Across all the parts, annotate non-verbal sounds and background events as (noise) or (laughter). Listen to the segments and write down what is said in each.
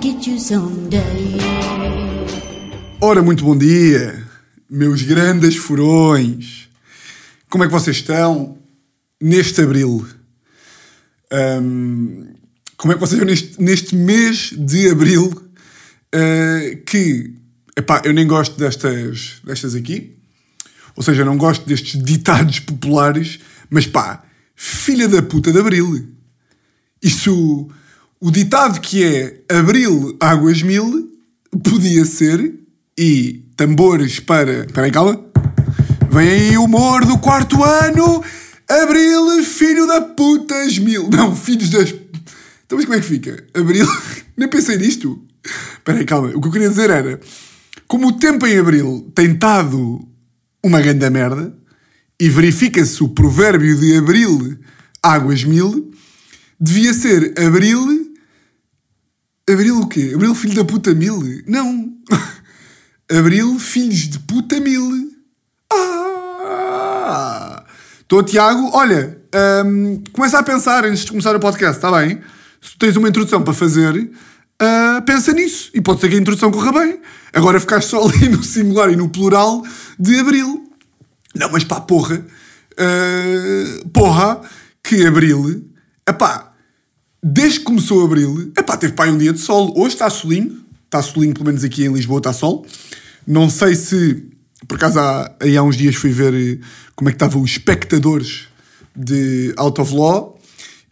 get you someday. Ora, muito bom dia, meus grandes furões. Como é que vocês estão neste abril? Ahm, como é que vocês estão neste, neste mês de abril? ah, que, epá, eu nem gosto destas, destas aqui. Ou seja, não gosto destes ditados populares, mas pá, filha da puta de abril. Isto, o ditado que é abril águas mil, podia ser, e tambores para. Espera aí, calma. Vem aí o humor do quarto ano, abril, filho da putas mil. Não, filhos das. Então, mas como é que fica? Abril. (laughs) Nem pensei nisto. Espera aí, calma. O que eu queria dizer era. Como o tempo em abril tem estado uma grande merda, e verifica-se o provérbio de abril águas mil, devia ser abril. Abril o quê? Abril filho da puta mil? Não. (laughs) Abril filhos de puta mil. Ah! Estou, Tiago. Olha, hum, começa a pensar antes de começar o podcast, está bem? Se tens uma introdução para fazer, ah, pensa nisso. E pode ser que a introdução corra bem. Agora ficaste só ali (laughs) no singular e no plural de abril. Não, mas pá, porra. ah, porra, que abril. Epá, desde que começou abril, epá, teve pá um dia de sol. Hoje está solinho. Está solinho, pelo menos aqui em Lisboa está sol. Não sei se, por acaso, há, aí há uns dias fui ver eh, como é que estavam os espectadores de Out of Law.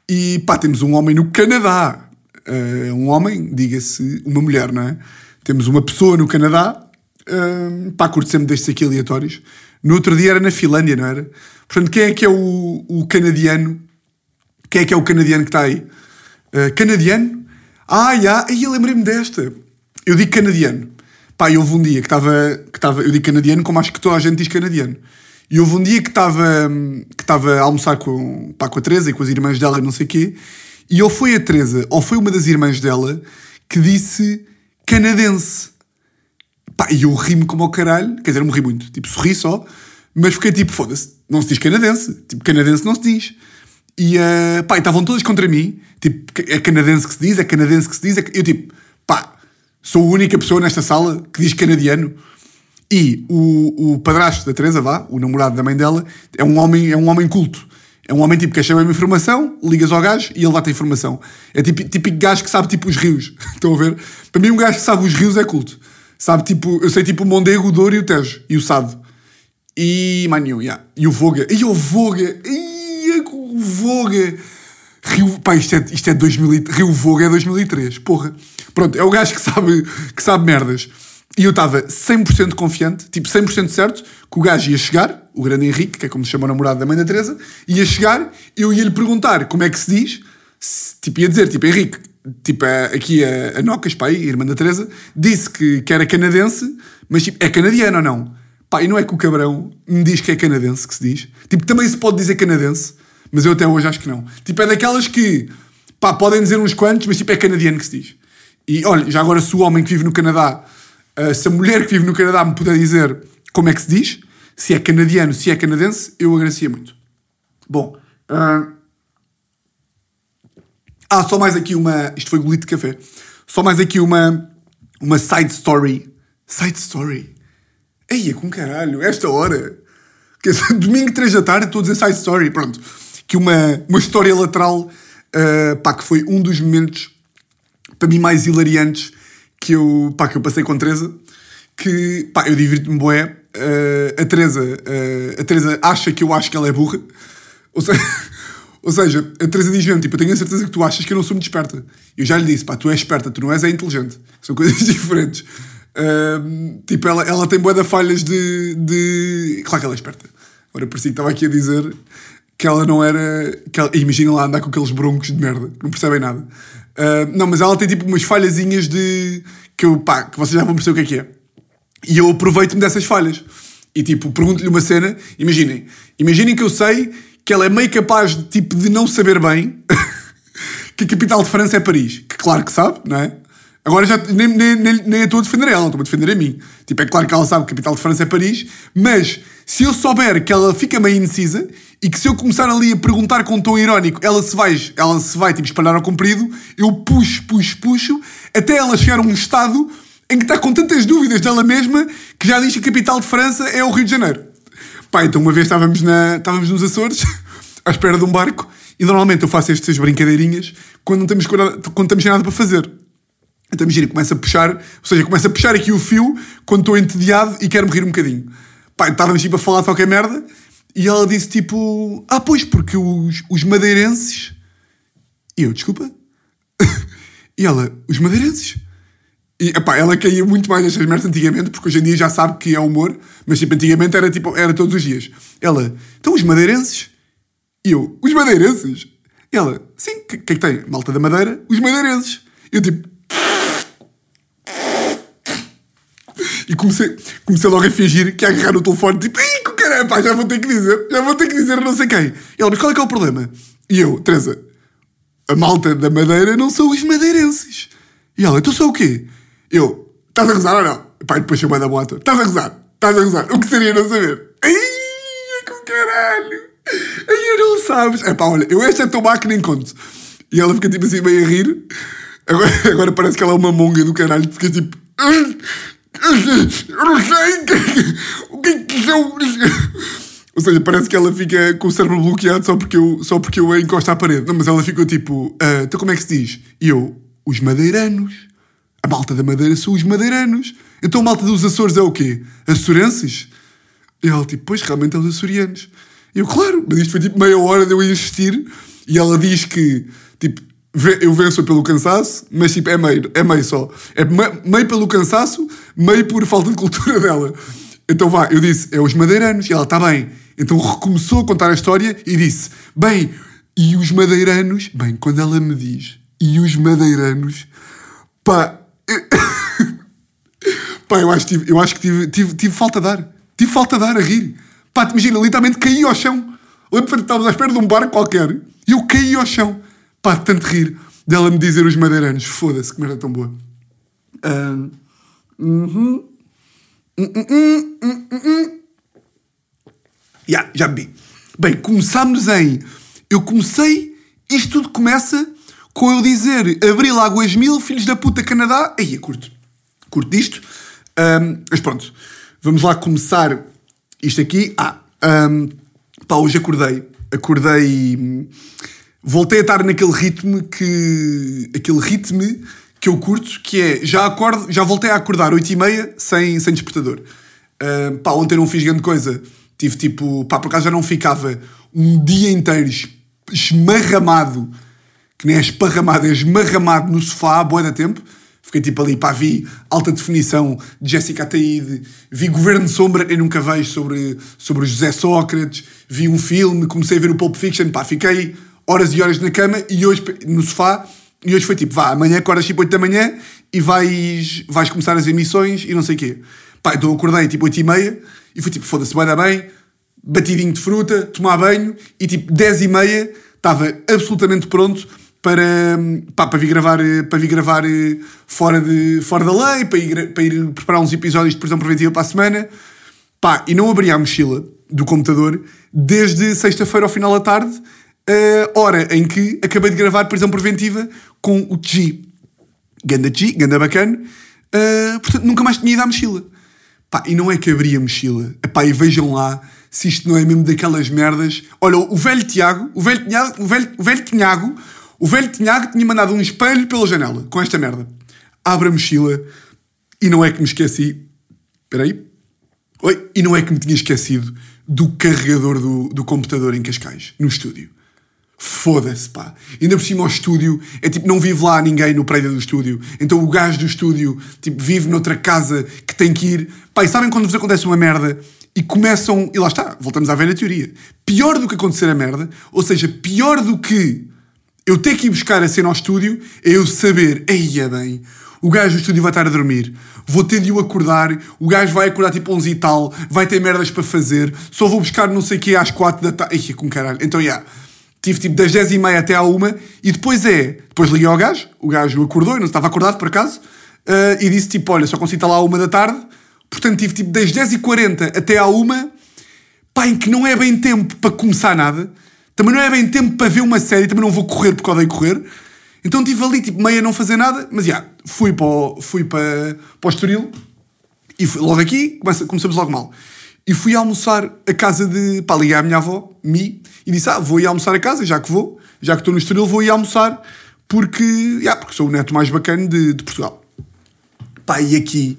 E pá, temos um homem no Canadá. Eh, um homem, diga-se, uma mulher, não é? Temos uma pessoa no Canadá. Uh, pá, curto sempre destes aqui aleatórios. No outro dia era na Finlândia, não era? Portanto, quem é que é o, o canadiano? Quem é que é o canadiano que está aí? Uh, canadiano? Ah, já, aí eu lembrei-me desta. Eu digo canadiano. Pá, e houve um dia que estava. Que estava eu digo canadiano como acho que toda a gente diz canadiano. E houve um dia que estava que estava a almoçar com, pá, com a Teresa e com as irmãs dela e não sei o quê. E ou foi a Teresa ou foi uma das irmãs dela que disse canadense. Pá, e eu ri-me como ao caralho. Quer dizer, não me ri muito. Tipo, sorri só. Mas fiquei tipo, foda-se, não se diz canadense. Tipo, canadense não se diz. E, uh, pá, estavam todas contra mim. Tipo, é canadense que se diz, é canadense que se diz. É... Eu tipo, pá, sou a única pessoa nesta sala que diz canadiano. E o, o padrasto da Teresa, vá, o namorado da mãe dela, é um homem, é um homem culto. É um homem tipo que uma informação, ligas ao gajo e ele dá-te informação. É tipo típico gajo que sabe tipo os rios. (laughs) Estão a ver? Para mim, um gajo que sabe os rios é culto. Sabe tipo, eu sei tipo o Mondego, o Douro e o Tejo. E o Sado. E nenhum, yeah. E o Voga. E o Voga. E Voga. Rio, pá, isto é, isto é 2000, Rio Voga é 2003, porra. Pronto, é o gajo que sabe, que sabe merdas. E eu estava 100% confiante, tipo 100% certo, que o gajo ia chegar, o grande Henrique, que é como se chama o namorado da mãe da Teresa, ia chegar, eu ia lhe perguntar como é que se diz, se, tipo, ia dizer, tipo, Henrique, tipo, a- aqui a, a Nocas, pá, aí, a irmã da Teresa, disse que, que era canadense, mas tipo, é canadiano ou não? Pá, e não é que o cabrão me diz que é canadense que se diz. Tipo, também se pode dizer canadense, mas eu até hoje acho que não. Tipo, é daquelas que, pá, podem dizer uns quantos, mas tipo, é canadiano que se diz. E olha, já agora se o homem que vive no Canadá, uh, se a mulher que vive no Canadá me puder dizer como é que se diz, se é canadiano, se é canadense, eu agradecia muito. Bom, uh, ah, só mais aqui uma. Isto foi golito de café. Só mais aqui uma. Uma side story. Side story. Eia, com caralho, esta hora. (laughs) Domingo, 3 da tarde, estou a dizer side story. Pronto. Que uma, uma história lateral. ah, pá, que foi um dos momentos, para mim, mais hilariantes que eu, pá, que eu passei com a Teresa. Que, pá, eu divirto-me bué. Ah, a Teresa, ah, a Teresa acha que eu acho que ela é burra. Ou seja, (laughs) ou seja, a Teresa diz mesmo, tipo, eu tenho a certeza que tu achas que eu não sou muito esperta. Eu já lhe disse, pá, tu és esperta, tu não és é inteligente. São (laughs) coisas diferentes. Ahm, tipo, ela, ela tem boa de falhas de, de... Claro que ela é esperta. Agora, por si que estava aqui a dizer que ela não era... Que. Imagina lá andar com aqueles broncos de merda, não percebem nada. Ahm, não, mas ela tem tipo umas falhazinhas de... Que eu, pá, que vocês já vão perceber o que é que é. E eu aproveito-me dessas falhas. E tipo, pergunto-lhe uma cena, imaginem, imaginem que eu sei que ela é meio capaz de, tipo, de não saber bem (laughs) que a capital de França é Paris. Que claro que sabe, não é? Agora já nem, nem, nem, nem estou a defender ela, estou a defender a mim. Tipo, é claro que ela sabe que a capital de França é Paris, mas Se eu souber que ela fica meio indecisa e que se eu começar ali a perguntar com um tom irónico, ela se vai, ela se vai tipo, espalhar ao comprido, eu puxo, puxo, puxo, até ela chegar a um estado em que está com tantas dúvidas dela mesma que já diz que a capital de França é o Rio de Janeiro. Pá, então uma vez estávamos, na, estávamos nos Açores, (laughs) à espera de um barco, e normalmente eu faço estas brincadeirinhas quando não temos, quando estamos nada para fazer. Então imagina, começa a puxar, ou seja, começa a puxar aqui o fio quando estou entediado e quero-me rir um bocadinho. Pá, estávamos tipo a falar de qualquer merda e ela disse tipo: Ah, pois, porque os, os madeirenses. E eu, desculpa? (laughs) e ela, os madeirenses? E epá, ela caía muito mais nestas merdas antigamente, porque hoje em dia já sabe que é humor, mas tipo, antigamente era tipo, era todos os dias. Ela, então os madeirenses? E eu, os madeirenses? E ela, sim, o que, que é que tem? Malta da Madeira? Os madeirenses. Eu tipo, E comecei, comecei logo a fingir que ia agarrar o telefone, tipo, Ih, caramba, pá, já vou ter que dizer, já vou ter que dizer não sei quem. E ela, mas qual é que é o problema? E eu, Teresa, a malta da Madeira não são os madeirenses. E ela, então sou o quê? Eu, estás a gozar ou não? Pá, depois chamei da moto, estás a gozar, estás a gozar. O que seria não saber? Ai, com caralho. Aí não sabes. É pá, olha, eu esta é tomar que nem conto. E ela fica tipo assim meio a rir. Agora, (laughs) agora parece que ela é uma monga do caralho. Fica tipo. (laughs) Eu não sei o que é que são. Ou seja, parece que ela fica com o cérebro bloqueado só porque eu, só porque eu a encosto à parede. Não, mas ela ficou tipo, ah, então como é que se diz? E eu, os madeiranos. A malta da Madeira são os madeiranos. Então a malta dos Açores é o quê? Açorenses? E ela tipo, pois realmente é os açorianos. E eu, claro, mas isto foi tipo meia hora de eu insistir. E ela diz que, tipo, eu venço pelo cansaço, mas tipo, é meio, é meio só. É meio pelo cansaço, meio por falta de cultura (laughs) dela. Então vá, eu disse, é os madeiranos, e ela está bem. Então recomeçou a contar a história e disse, bem, e os madeiranos, bem, quando ela me diz, e os madeiranos, pá, (laughs) pá, eu acho, eu acho que tive, tive, tive falta de ar, tive falta de ar a rir. Pá, imagina, literalmente caí ao chão. Lembro que estávamos à espera de um barco qualquer, e eu caí ao chão. Pá, tanto rir dela me dizer os madeiranos. Foda-se, que merda tão boa. Uh, uhum. Yeah, já bebi. Bem, começámos em. Eu comecei. Isto tudo começa com eu dizer Abril Águas Mil, filhos da puta Canadá. Aí, curto. Curto disto. Um, mas pronto. Vamos lá começar isto aqui. Ah, um, pá, hoje acordei. Acordei voltei a estar naquele ritmo que. aquele ritmo que eu curto, que é já acordo, já voltei a acordar 8 e meia sem, sem despertador. Uh, pá, ontem não fiz grande coisa. Tive tipo, pá, por acaso já não ficava um dia inteiro esmarramado, que nem é esparramado, é esmarramado no sofá, boa da tempo. Fiquei tipo ali, pá, vi alta definição de Jessica Ataíde, vi Governo de Sombra, eu nunca vejo sobre, sobre José Sócrates, vi um filme, comecei a ver o Pulp Fiction, pá, fiquei horas e horas na cama e hoje no sofá. E hoje foi tipo, vá, amanhã acordas tipo 8 da manhã e vais, vais começar as emissões e não sei o quê. Pá, então acordei tipo 8 e meia e foi tipo, foda-se, vai dar bem, batidinho de fruta, tomar banho e tipo 10 e meia estava absolutamente pronto para, pá, para, vir gravar, para vir gravar eh, fora, de, fora da lei, para ir, para ir preparar uns episódios de prisão preventiva para a semana. Pá, e não abri a mochila do computador desde sexta-feira ao final da tarde uh, hora em que acabei de gravar prisão preventiva com o G. Ganda G, ganda bacana. Uh, portanto, nunca mais tinha ido à mochila. Pá, e não é que abri a mochila. Epá, e vejam lá se isto não é mesmo daquelas merdas. Olha, o velho Tiago, o velho Tiago, o velho, o velho o velho Tinhago tinha mandado um espelho pela janela com esta merda. Abre a mochila e não é que me esqueci. Espera aí. Oi, e não é que me tinha esquecido do carregador do, do computador em Cascais, no estúdio. Foda-se, pá. Ainda por cima ao estúdio, é tipo, não vive lá ninguém no prédio do estúdio. Então o gajo do estúdio, tipo, vive noutra casa que tem que ir. Pá, e sabem quando vos acontece uma merda e começam. E lá está, voltamos à velha teoria. Pior do que acontecer a merda, ou seja, pior do que eu ter que ir buscar a cena ao estúdio, é eu saber, eia bem, o gajo do estúdio vai estar a dormir, vou ter de o acordar, o gajo vai acordar tipo 11 e tal, vai ter merdas para fazer, só vou buscar não sei o que às 4 da tarde. Eia, com caralho. Então, já. Yeah, Tive tipo das 10 e meia até à 1 e depois é. Depois liguei ao gajo, o gajo acordou, eu não estava acordado por acaso, uh, e disse tipo: Olha, só consigo estar lá à 1 da tarde, portanto tive tipo das 10 e 40 até à 1 pá, em que não é bem tempo para começar nada, também não é bem tempo para ver uma série, também não vou correr porque odeio correr. Então estive ali, tipo, meia não fazer nada, mas já, fui para o, fui para, para o Estoril e fui, logo aqui começa, começamos logo mal. E fui almoçar a casa de. pá, liguei à minha avó, Mi, e disse: Ah, vou ir almoçar a casa, já que vou, já que estou no Estoril, vou ir almoçar porque, já, porque sou o neto mais bacana de, de Portugal. Pá, e aqui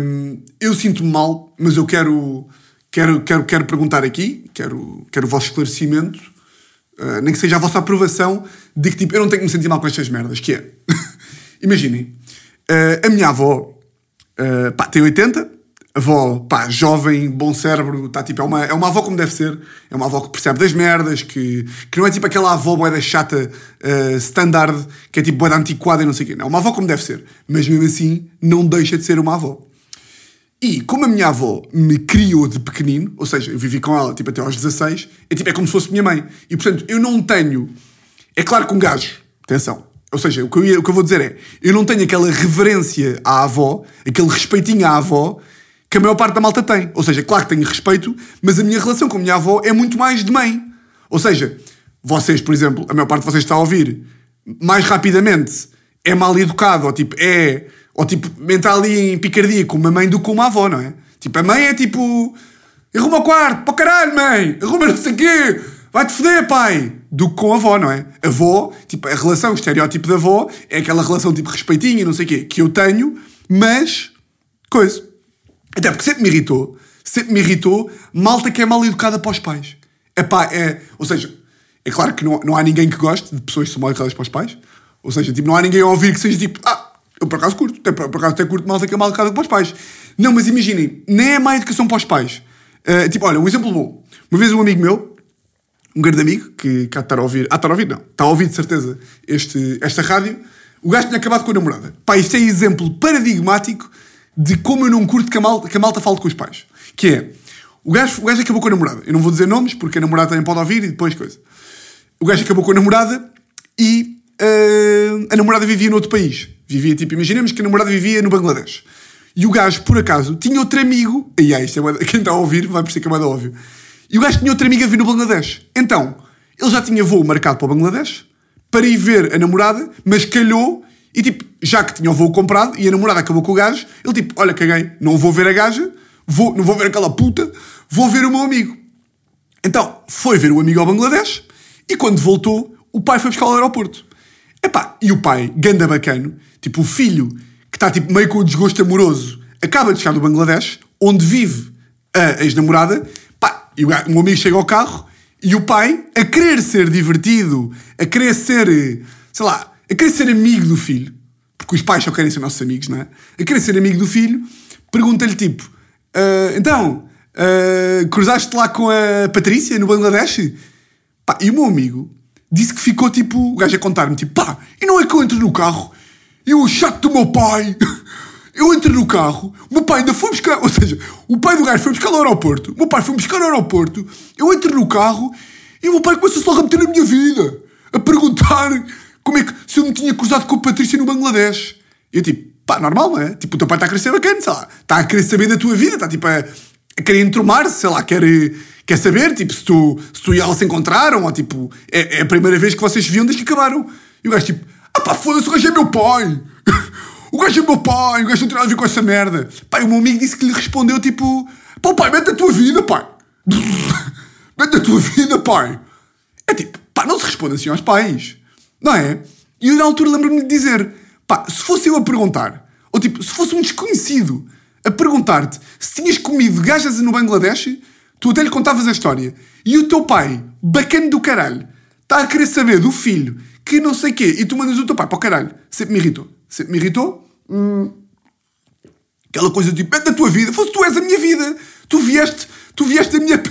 hum, eu sinto-me mal, mas eu quero, quero, quero, quero perguntar aqui, quero, quero o vosso esclarecimento, uh, nem que seja a vossa aprovação de que tipo, eu não tenho que me sentir mal com estas merdas, que é. (laughs) Imaginem, uh, a minha avó uh, pá, tem 80, avó, pá, jovem, bom cérebro, tá, tipo, é, uma, é uma avó como deve ser, é uma avó que percebe das merdas, que, que não é tipo aquela avó boeda chata, uh, standard, que é tipo boeda antiquada e não sei o quê. Não, é uma avó como deve ser, mas mesmo assim não deixa de ser uma avó. E como a minha avó me criou de pequenino, ou seja, eu vivi com ela tipo até aos 16, é, tipo, é como se fosse minha mãe. E portanto, eu não tenho. É claro que um gajo, atenção, ou seja, o que, eu, ia- o que eu vou dizer é, eu não tenho aquela reverência à avó, aquele respeitinho à avó, que a maior parte da malta tem. Ou seja, claro que tenho respeito, mas a minha relação com a minha avó é muito mais de mãe. Ou seja, vocês, por exemplo, a maior parte de vocês está a ouvir, mais rapidamente é mal educado, ou tipo, é. Ou tipo, entra ali em picardia com uma mãe do que com uma avó, não é? Tipo, a mãe é tipo. Arruma o quarto, para caralho, mãe! Arruma não sei o quê! Vai-te foder, pai! Do que com a avó, não é? A avó, tipo, a relação, o estereótipo da avó é aquela relação tipo respeitinho e não sei o quê, que eu tenho, mas. coisa. Até porque sempre me irritou, sempre me irritou malta que é mal educada para os pais. Epá, é, ou seja, é claro que não, não há ninguém que goste de pessoas que são mal educadas para os pais. Ou seja, tipo, não há ninguém a ouvir que seja tipo, ah, eu por acaso curto, até, por, por acaso até curto malta que é mal educada para os pais. Não, mas imaginem, nem é má educação para os pais. Uh, tipo, olha, um exemplo bom. Uma vez um amigo meu, um grande amigo, que cá está a ouvir, ah, está a ouvir não, está a ouvir de certeza este, esta rádio, o gajo tinha acabado com a namorada. Pá, isto é exemplo paradigmático de como eu não curto que a malta, que a malta fale com os pais. Que é, o gajo, o gajo acabou com a namorada. Eu não vou dizer nomes, porque a namorada também pode ouvir e depois coisa. O gajo acabou com a namorada e uh, a namorada vivia noutro país. Vivia, tipo, imaginemos que a namorada vivia no Bangladesh. E o gajo, por acaso, tinha outro amigo. E aí, isto é (laughs) quem está a ouvir vai perceber que é mais óbvio. E o gajo tinha outra amiga a vir no Bangladesh. Então, ele já tinha voo marcado para o Bangladesh para ir ver a namorada, mas calhou e tipo, já que tinha o voo comprado e a namorada acabou com o gajo, ele tipo, olha, caguei, não vou ver a gaja, vou, não vou ver aquela puta, vou ver o meu amigo. Então, foi ver o amigo ao Bangladesh e quando voltou, o pai foi buscar ao aeroporto. Epá, e o pai, ganda bacano, tipo o filho, que está tipo meio com o desgosto amoroso, acaba de chegar do Bangladesh, onde vive a ex-namorada, pá, e o um amigo chega ao carro e o pai, a querer ser divertido, a querer ser, sei lá, a querer ser amigo do filho, porque os pais só querem ser nossos amigos, não é? A querer ser amigo do filho, pergunta-lhe tipo, "Ah, então, ah, cruzaste lá com a Patrícia no Bangladesh? Pá, e o meu amigo disse que ficou tipo, o gajo a contar-me, tipo, pá, e não é que eu entro no carro, e o chato do meu pai, (laughs) eu entro no carro, o meu pai ainda foi buscar, ou seja, o pai do gajo foi buscar ao aeroporto, o meu pai foi buscar ao aeroporto, eu entro no carro e o meu pai começa só a meter na minha vida, a perguntar como é que, se eu me tinha cruzado com a Patrícia no Bangladesh. Eu tipo, pá, normal, não é? Tipo, o teu pai está a ser bacana, sei lá, está a querer saber da tua vida, está tipo a, a querer entromar-se, sei lá, quer, quer saber, tipo, se tu, se tu e ela se encontraram, ou tipo, é, é a primeira vez que vocês viam desde que acabaram. E o gajo tipo, ah pá, foda-se, o gajo é meu pai. (laughs) O gajo é meu pai, o gajo não tem nada a ver com essa merda. Pai, o meu amigo disse que lhe respondeu tipo, pá, pai, mete a tua vida, pai. (laughs) Mete a tua vida, pai. É tipo, pá, não se responde assim aos pais. Não é? E eu na altura lembro-me de dizer, pá, se fosse eu a perguntar, ou tipo, se fosse um desconhecido a perguntar-te se tinhas comido gajas no Bangladesh, tu até lhe contavas a história. E o teu pai, bacana do caralho, está a querer saber do filho que não sei quê, e tu mandas o teu pai para o caralho. Sempre me irritou. Sempre me irritou. Hum, Aquela coisa tipo, é da tua vida, fosse tu és a minha vida. Tu vieste, tu vieste da minha. (laughs)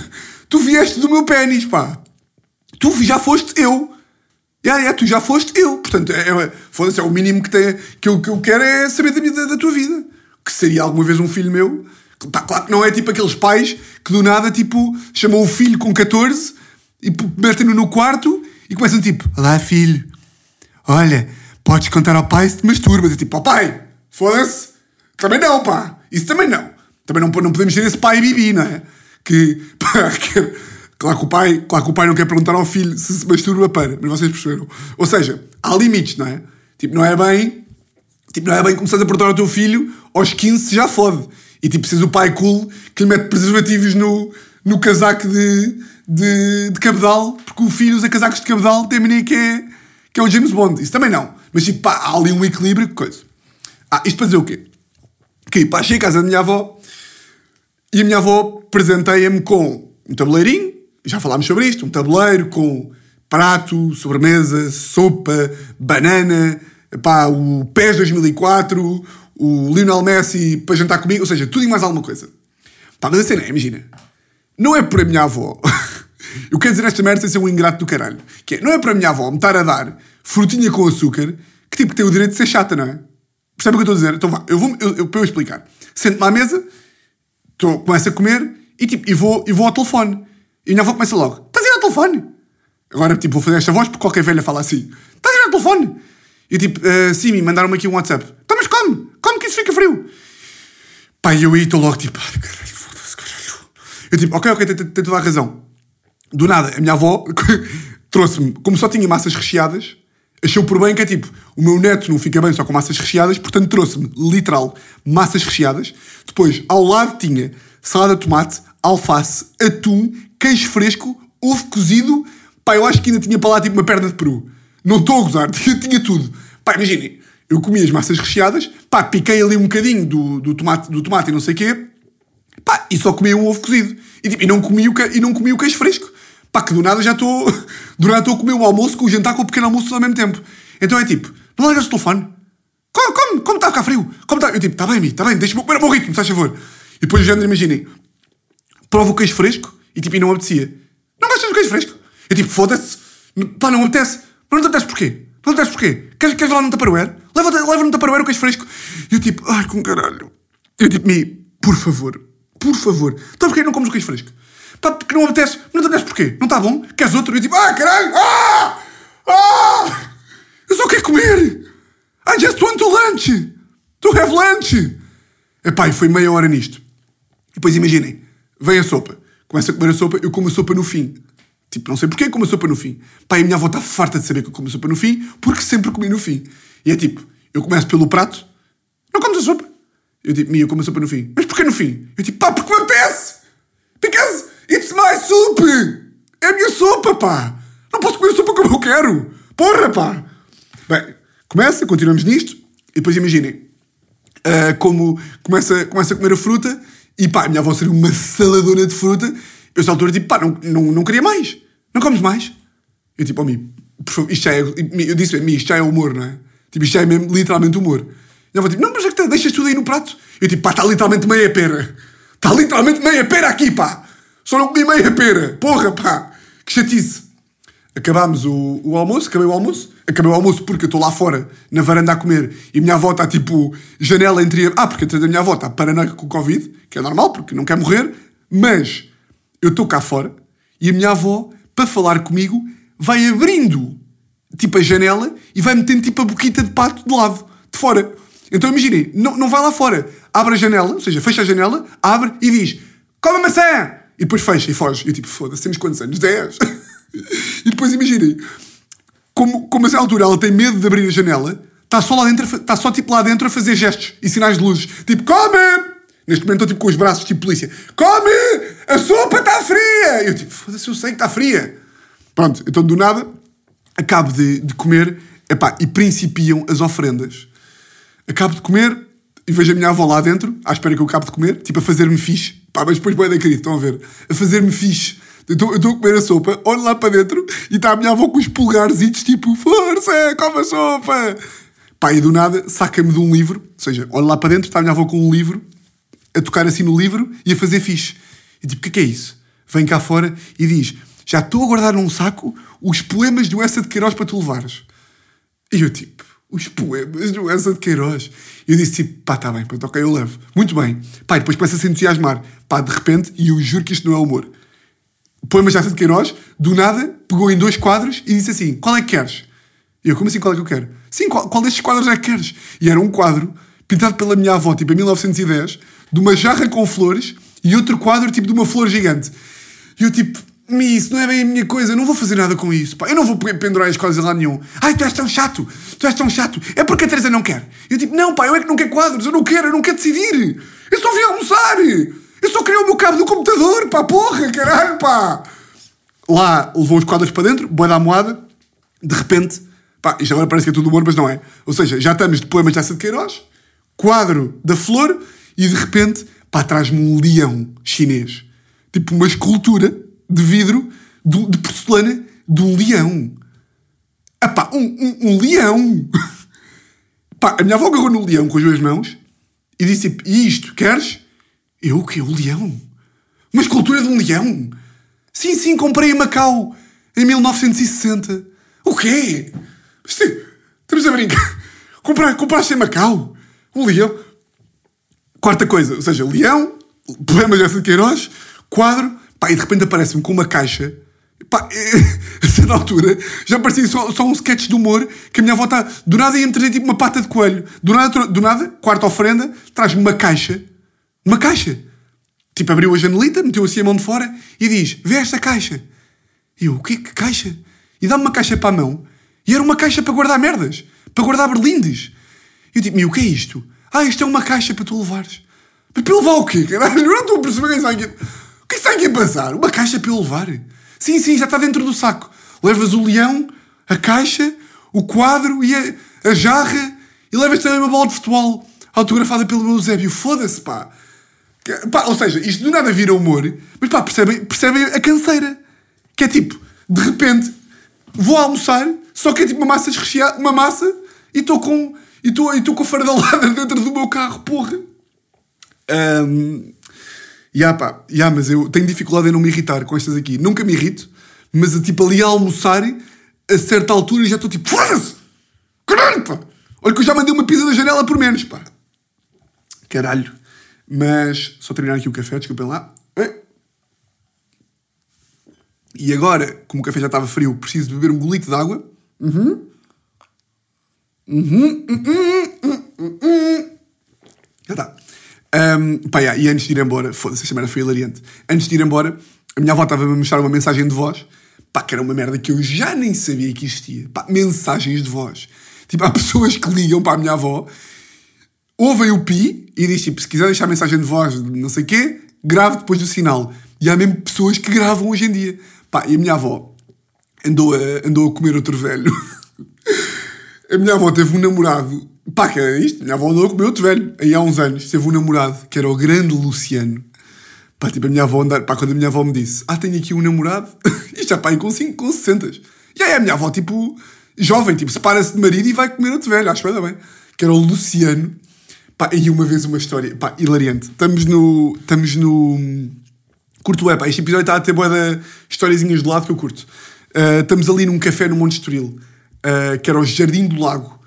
Tu vieste do meu pênis, pá. Tu já foste eu. É, é, tu já foste eu. Portanto, é, é, foda-se, é o mínimo que, tem, que, eu, que eu quero é saber da, minha, da, tua vida. Que seria alguma vez um filho meu. Pá, claro que não é tipo aqueles pais que do nada, tipo, chamam o filho com 14 e metem-no no quarto e começam tipo, olá filho, olha, podes contar ao pai se te masturbas. E tipo, ó pai, foda-se, também não, pá, isso também não. Também não, não podemos ser esse pai bibi, não é? que, (laughs) pá, quer, claro que, o pai, claro que o pai não quer perguntar ao filho se se masturba para, mas vocês perceberam. Ou seja, há limites, não é? Tipo, não é bem, tipo, não é bem começar a perguntar ao teu filho aos 15 já fode. E tipo, precisas o pai cool que lhe mete preservativos no, no casaco de, de, de cabedal, porque o filho usa casacos de cabedal, tem a que é, que é o James Bond. Isso também não. Mas tipo, pá, há ali um equilíbrio, coisa. Ah, isto para dizer o quê? Que pá, cheguei à casa da minha avó e a minha avó presenteia-me com um tabuleirinho, já falámos sobre isto, um tabuleiro com prato, sobremesa, sopa, banana, pá, o PES 2004, o Lionel Messi para jantar comigo, ou seja, tudo e mais alguma coisa. Pá, mas a cena é, imagina, não é para a minha avó. (laughs) Eu quero dizer esta merda sem ser um ingrato do caralho. Que é, não é para a minha avó me estar a dar frutinha com açúcar que tipo tem o direito de ser chata, não é? Percebe o que eu estou a dizer? Então vá, eu vou, eu, eu, para eu explicar. Sento-me à mesa, tô, começo a comer e tipo, e vou, e vou ao telefone. E a minha avó começa logo, estás a ir ao telefone? Agora tipo, vou fazer esta voz porque qualquer velha fala assim, estás a ir ao telefone? E tipo, uh, sim, me mandaram-me aqui um WhatsApp. Então mas come, come que isso fica frio. E eu aí estou logo tipo, ai caralho, foda-se, caralho. Eu tipo, ok, ok, tem toda a razão. Do nada, a minha avó (laughs) trouxe-me, como só tinha massas recheadas, achou por bem que é tipo, o meu neto não fica bem só com massas recheadas, portanto trouxe-me, literal, massas recheadas. Depois, ao lado tinha salada de tomate, alface, atum, queijo fresco, ovo cozido. Pá, eu acho que ainda tinha para lá tipo uma perna de peru. Não estou a gozar, tinha, tinha tudo. Pá, imaginem, eu comi as massas recheadas, pá, piquei ali um bocadinho do, do, tomate, do tomate e não sei o quê, pá, e só comi um ovo cozido. E, tipo, e, não comi o, e não comi o queijo fresco. Pá, que do nada já estou. Do nada estou a comer o almoço com o jantar com o pequeno almoço ao mesmo tempo. Então é tipo, não largas o telefone. Como, como, como está a ficar frio? Como está? Eu tipo, está bem, está bem, deixa-me comer o meu ritmo, se faz favor. E depois o género, imaginem, prova o queijo fresco e tipo, e não apetecia. Não gostas do queijo fresco? Eu tipo, foda-se, pá, não me apetece. Mas não te apetece porquê? Não te apetece porquê? Queres, queres lá no Tupperware? Leva, leva no Tupperware o queijo fresco. E eu tipo, ai, com caralho. Eu tipo, Mi, por favor, por favor. Então porquê não comes o queijo fresco? Pá, porque não apetece. Não te apetece porquê? Não está bom? Queres outro? Eu tipo, ah, caralho! Ah! Ah! Eu só quero comer! I just want to lunch! To have lunch! Epá, e foi meia hora nisto. E depois imaginem, vem a sopa. Começa a comer a sopa, eu como a sopa no fim. Tipo, não sei porquê, como a sopa no fim. E a minha avó está farta de saber que eu como a sopa no fim, porque sempre comi no fim. E é tipo, eu começo pelo prato, não comes a sopa. Eu tipo, Mia, eu como a sopa no fim. Mas porquê no fim? Eu tipo, pá, porque me apetece! Because it's my soup! É a minha sopa, pá! Não posso comer a sopa como eu quero! Porra, pá! Bem, começa, continuamos nisto, e depois imaginem, ah, como começa, começa a comer a fruta e pá, a minha avó seria uma saladona de fruta. Eu, nessa altura, tipo, pá, não, não, não queria mais. Não comes mais? Eu, tipo, ó, Mi, por favor, isto já é. Eu disse, Mi, isto já é humor, não é? Tipo, isto já é mesmo literalmente humor. E ela tipo, não, mas é que tá- deixas tudo aí no prato. Eu, tipo, pá, está literalmente meia pera. Está literalmente meia pera aqui, pá. Só não comi meia pera. Porra, pá. Que chatice. Acabámos o, o almoço, acabei o almoço. Acabei o almoço porque eu estou lá fora, na varanda a comer, e a minha avó está tipo, janela entre. Ah, porque a minha avó está paranoica com o Covid, que é normal, porque não quer morrer, mas eu estou cá fora e a minha avó, para falar comigo, vai abrindo tipo a janela e vai metendo tipo a boquita de pato de lado, de fora. Então imaginem, não, não vai lá fora, abre a janela, ou seja, fecha a janela, abre e diz: Come maçã! E depois fecha e foge. E eu tipo, foda-se, temos quantos anos? 10. (laughs) e depois imaginem, como, como a essa altura ela tem medo de abrir a janela, está só lá dentro, está só tipo lá dentro a fazer gestos e sinais de luzes. Tipo, come! Neste momento estou tipo com os braços, tipo polícia. Come! A sopa está fria! Eu tipo, foda-se, eu sei que está fria. Pronto, então do nada, acabo de, de comer, epá, e principiam as ofrendas. Acabo de comer e vejo a minha avó lá dentro, à espera que eu acabe de comer, tipo a fazer-me fixe. Pá, mas depois bem da querido, estão a ver? A fazer-me fixe. Estou- a comer a sopa, olho lá para dentro e está a minha avó com os pulgarzitos, tipo, força, come a sopa! Pá, e do nada saca-me de um livro, ou seja, olho lá para dentro, está a minha avó com um livro, a tocar assim no livro e a fazer fixe. E tipo, o que é que é isso? Vem cá fora e diz: Já estou a guardar num saco os poemas do Essa de Queiroz para tu levares. E eu tipo, os poemas do Essa de Queiroz. E eu disse tipo, pá, tá bem, pronto, ok, eu levo. Muito bem. Pá, e depois começa a se entusiasmar. Pá, de repente, e eu juro que isto não é humor. Poemas de Essa de Queiroz, do nada, pegou em dois quadros e disse assim: Qual é que queres? Eu, como assim, qual é que eu quero? Sim, qual, qual destes quadros é que queres? E era um quadro pintado pela minha avó, tipo em 1910, de uma jarra com flores e outro quadro tipo de uma flor gigante. E eu tipo, "Mi, isso não é bem a minha coisa, eu não vou fazer nada com isso, pá. Eu não vou pe- pendurar as coisas lá nenhum. Ai, tu és tão chato, tu és tão chato. É porque a Teresa não quer. Eu tipo, não, pá, eu é que não quero quadros, eu não quero, eu não quero decidir. Eu só vim almoçar. Eu só queria o meu cabo do computador, pá, porra, caralho, pá. Lá levou os quadros para dentro, boa da moada. De repente, pá, isto agora parece que é tudo humor, mas não é. Ou seja, já estamos de poemas de Essa de Queiroz, quadro da flor, e de repente, pá, traz-me um leão chinês. Tipo uma escultura de vidro, do- de porcelana, de um leão. Ah pá, um, um, um leão! (laughs) pá, a minha avó agarrou no leão com as duas mãos e disse e isto, queres? Eu quê? O leão? Uma escultura de um leão? Sim, sim, comprei em Macau em 1960. O quê? Estamos a brincar. (laughs) Comprar, compraste em Macau? Um leão? Quarta coisa, ou seja, leão, poema de de Queiroz, quadro, pá, e de repente aparece-me com uma caixa. Pá, (laughs) a certa altura já parecia só, só um sketch de humor que a minha avó está. Do nada ia-me trazer tipo uma pata de coelho. Do nada, do nada quarta ofrenda, traz-me uma caixa. Uma caixa. Tipo, abriu a janelita, meteu assim a mão de fora e diz: Vê esta caixa. E eu, o quê? Que caixa? E dá-me uma caixa para a mão. E era uma caixa para guardar merdas. Para guardar berlindes. E eu tipo, meu, o que é isto? Ah, isto é uma caixa para tu levares. Mas para levar o quê? Caralho, eu não estou a perceber o que está aqui. O que está aqui a passar? Uma caixa para eu levar? Sim, sim, já está dentro do saco. Levas o leão, a caixa, o quadro e a, a jarra e levas também uma bola de futebol autografada pelo Eusébio. Foda-se, pá. Pá. Ou seja, isto do nada vira humor, mas pá, percebem, percebem a canseira. Que é tipo, de repente, vou almoçar, só que é tipo uma massa recheada, uma massa, e estou com, e estou com a fardalada (laughs) dentro do meu carro, porra. Um, Ya pá, ya, mas eu tenho dificuldade em não me irritar com estas aqui. Nunca me irrito, mas tipo ali a almoçar, a certa altura já estou tipo, foda-se! Caralho, pá! Olha que eu já mandei uma pizza da janela por menos, pá! Caralho. Mas, só terminar aqui o café, desculpem lá. E agora, como o café já estava frio, preciso de beber um golito de água. Já está. Um, pá, yeah, e antes de ir embora, foda-se, esta merda foi hilariante. Antes de ir embora, a minha avó estava-me a mostrar uma mensagem de voz, pá, que era uma merda que eu já nem sabia que existia. Pá, mensagens de voz. Tipo, há (laughs) pessoas que ligam para a minha avó, ouvem o pi e diz tipo, se quiser deixar mensagem de voz não sei o quê, grave depois do sinal. E há mesmo pessoas que gravam hoje em dia. Pá, e a minha avó andou a, andou a comer outro velho. (laughs) A minha avó teve um namorado. Pá, que era isto? A minha avó andou a comer outro velho. Aí há uns anos teve um namorado que era o grande Luciano. Pá, tipo, a minha avó andar. Pá, quando a minha avó me disse: Ah, tenho aqui um namorado. (laughs) Isto já pá, com 5, com 60. E aí a minha avó, tipo, jovem, tipo, separa-se de marido e vai comer outro velho. Acho bem, bem. Que era o Luciano. Pá, e uma vez uma história. Pá, hilariante. Estamos no. Estamos no. Curto é, pá. Este episódio está a ter boa de historiazinhas de lado que eu curto. Ah, estamos ali num café no Monte Estoril, ah, que era o Jardim do Lago.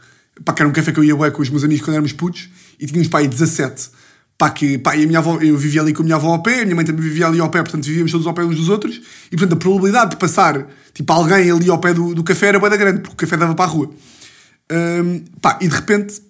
Pá, que era um café que eu ia bué com os meus amigos quando éramos putos, e tínhamos, pá, aí 17. Pá, que, pá, e a minha avó, eu vivia ali com a minha avó ao pé, a minha mãe também vivia ali ao pé, portanto vivíamos todos ao pé uns dos outros, e portanto a probabilidade de passar, tipo, alguém ali ao pé do, do café era bué da grande, porque o café dava para a rua. Ahm, pá, e de repente,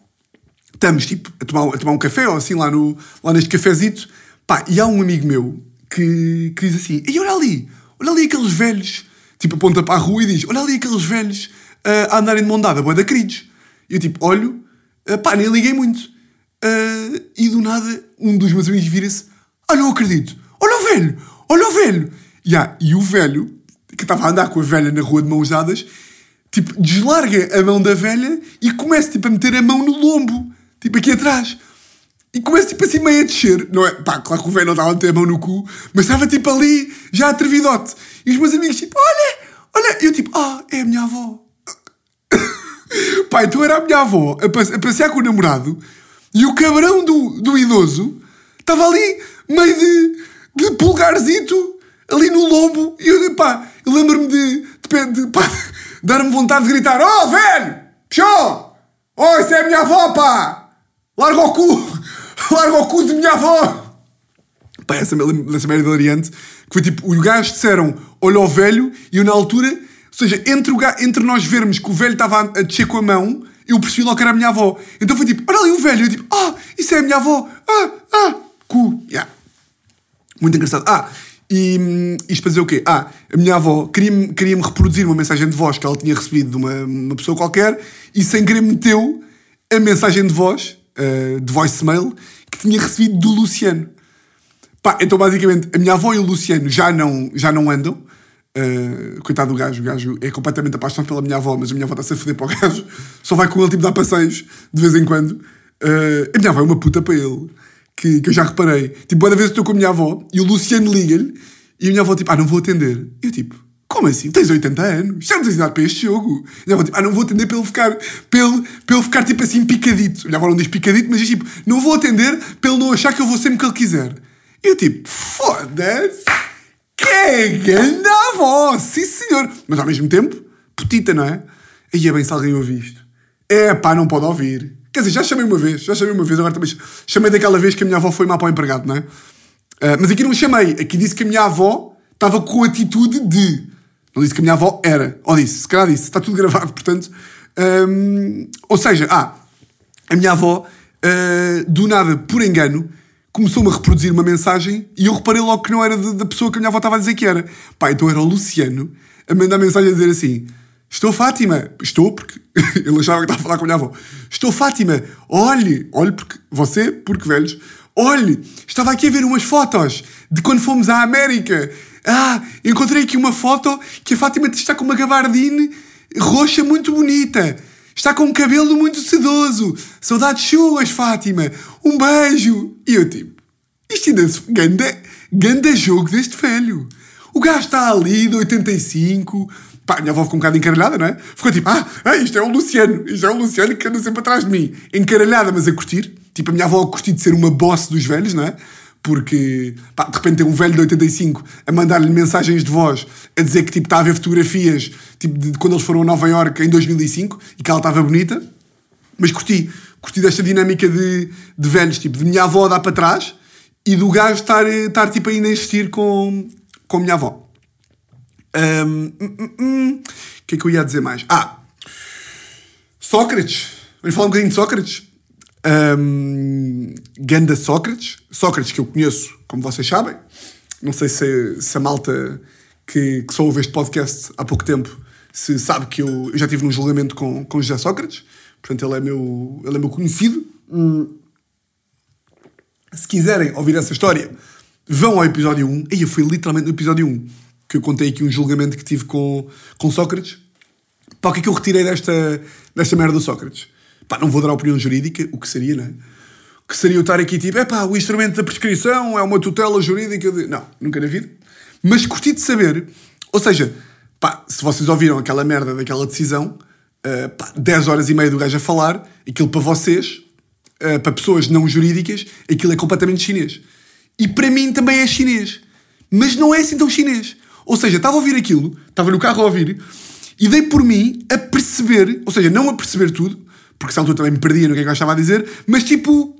estamos tipo a tomar, a tomar um café ou assim lá, no, lá neste cafezito, pá, e há um amigo meu que, que diz assim: e olha ali, olha ali aqueles velhos, tipo aponta para a rua e diz: olha ali aqueles velhos ah, a andarem de mão dada, boa da queridos. E eu tipo, olho, ah, pá, nem liguei muito. Ah, e do nada, um dos meus amigos vira-se: ah, não acredito, olha o velho, olha o velho. Ya, e o velho, que estava a andar com a velha na rua de mãos dadas, tipo, deslarga a mão da velha e começa tipo, a meter a mão no lombo, tipo aqui atrás. E começa tipo assim meio a descer. Não é? Pá, claro que o velho não estava a meter a mão no cu, mas estava tipo ali, já atrevidote. E os meus amigos tipo, olha, olha. E eu tipo, ah, é a minha avó. (laughs) Pá, então era a minha avó a, passe- a passear com o namorado e o cabrão do, do idoso estava ali meio de, de pulgarzito ali no lombo. E eu, pá, lembro-me de, de, de pá, (laughs) dar-me vontade de gritar: Oh, velho! Pichó! Oh, isso é a minha avó, pá! Larga o cu! (laughs) Larga o cu de minha avó! Pá, essa, essa merda hilariante, que foi tipo, os gajos disseram, olha o velho, e eu na altura, ou seja, entre, o entre nós vermos que o velho estava a, descer com a mão, eu percebi logo que era a minha avó. Então foi tipo, olha ali o velho, eu tipo, ah, isso é a minha avó, ah, ah, cu, yeah. Muito engraçado. Ah, e isto para dizer o quê? Ah, a minha avó queria-me queria reproduzir uma mensagem de voz que ela tinha recebido de uma, uma pessoa qualquer e sem querer meteu a mensagem de voz, uh, de voicemail, que tinha recebido do Luciano. Pá, então basicamente a minha avó e o Luciano já não, já não andam. Uh, coitado do gajo, o gajo é completamente apaixonado pela minha avó, mas a minha avó está-se a foder para o gajo, (laughs) só vai com ele tipo dar passeios de vez em quando. Uh, a minha avó é uma puta para ele, que, que eu já reparei. Tipo, cada vez estou com a minha avó e o Luciano liga-lhe e a minha avó tipo, ah, não vou atender. Eu tipo, como assim? Tens 80 anos? Já não tens idade para este jogo. A avó tipo, ah, não vou atender ele ficar, para ele ficar tipo assim picadito. A avó não diz picadito, mas diz tipo, não vou atender ele não achar que eu vou sempre que ele quiser. E eu tipo, foda-se. Que grande avó, sim senhor. Mas ao mesmo tempo, putita, não é? E é bem se alguém ouve isto. É pá, não pode ouvir. Quer dizer, já chamei uma vez, já chamei uma vez, agora também chamei daquela vez que a minha avó foi má para o empregado, não é? Uh, mas aqui não chamei, aqui disse que a minha avó estava com atitude de. Não disse que a minha avó era. Ou disse, se calhar disse, está tudo gravado, portanto. Um, ou seja, ah, a minha avó, uh, do nada, por engano, começou-me a reproduzir uma mensagem e eu reparei logo que não era da pessoa que a minha avó estava a dizer que era. Pá, então era o Luciano a mandar mensagem a dizer assim: Estou Fátima. Estou, porque (laughs) ele achava que estava a falar com a minha avó. Estou Fátima. Olhe, olhe, porque você, porque velhos, olhe, estava aqui a ver umas fotos de quando fomos à América. Ah, encontrei aqui uma foto que a Fátima está com uma gabardine roxa muito bonita. Está com um cabelo muito sedoso. Saudades suas, Fátima. Um beijo. E eu tipo, isto ainda se... Ganda, ganda jogo deste velho. O gajo está ali de 85. Pá, minha avó ficou um bocado encaralhada, não é? Ficou tipo, ah, isto é o Luciano. Isto é o Luciano que anda sempre atrás de mim. Encaralhada, mas a curtir. Tipo, a minha avó a curtir de ser uma boss dos velhos, não é? Porque pá, de repente tem um velho de 85 a mandar-lhe mensagens de voz a dizer que tipo, está a ver fotografias tipo, de quando eles foram a Nova York em 2005 e que ela estava bonita. Mas curti, curti desta dinâmica de, de velhos, tipo, de minha avó dar para trás e do gajo estar, estar tipo, ainda a insistir com, com a minha avó. O um, um, um, que é que eu ia dizer mais? Ah, Sócrates. Vamos falar um bocadinho de Sócrates. Um, Ganda Sócrates, Sócrates que eu conheço, como vocês sabem. Não sei se, se a malta que, que só ouve este podcast há pouco tempo se sabe que eu, eu já tive num julgamento com, com José Sócrates, portanto ele é meu, ele é meu conhecido. Hum. Se quiserem ouvir essa história, vão ao episódio 1. E foi literalmente no episódio 1 que eu contei aqui um julgamento que tive com, com Sócrates. Para o que é que eu retirei desta, desta merda do Sócrates? Pá, não vou dar opinião jurídica, o que seria, não é? Que seria eu estar aqui tipo, é pá, o instrumento da prescrição é uma tutela jurídica de... Não, nunca na vida. Mas curti de saber, ou seja, pá, se vocês ouviram aquela merda daquela decisão, uh, pá, 10 horas e meia do gajo a falar, aquilo para vocês, uh, para pessoas não jurídicas, aquilo é completamente chinês. E para mim também é chinês. Mas não é assim tão chinês. Ou seja, estava a ouvir aquilo, estava no carro a ouvir, e dei por mim a perceber, ou seja, não a perceber tudo, porque essa altura também me perdia no que é que eu estava a dizer, mas tipo,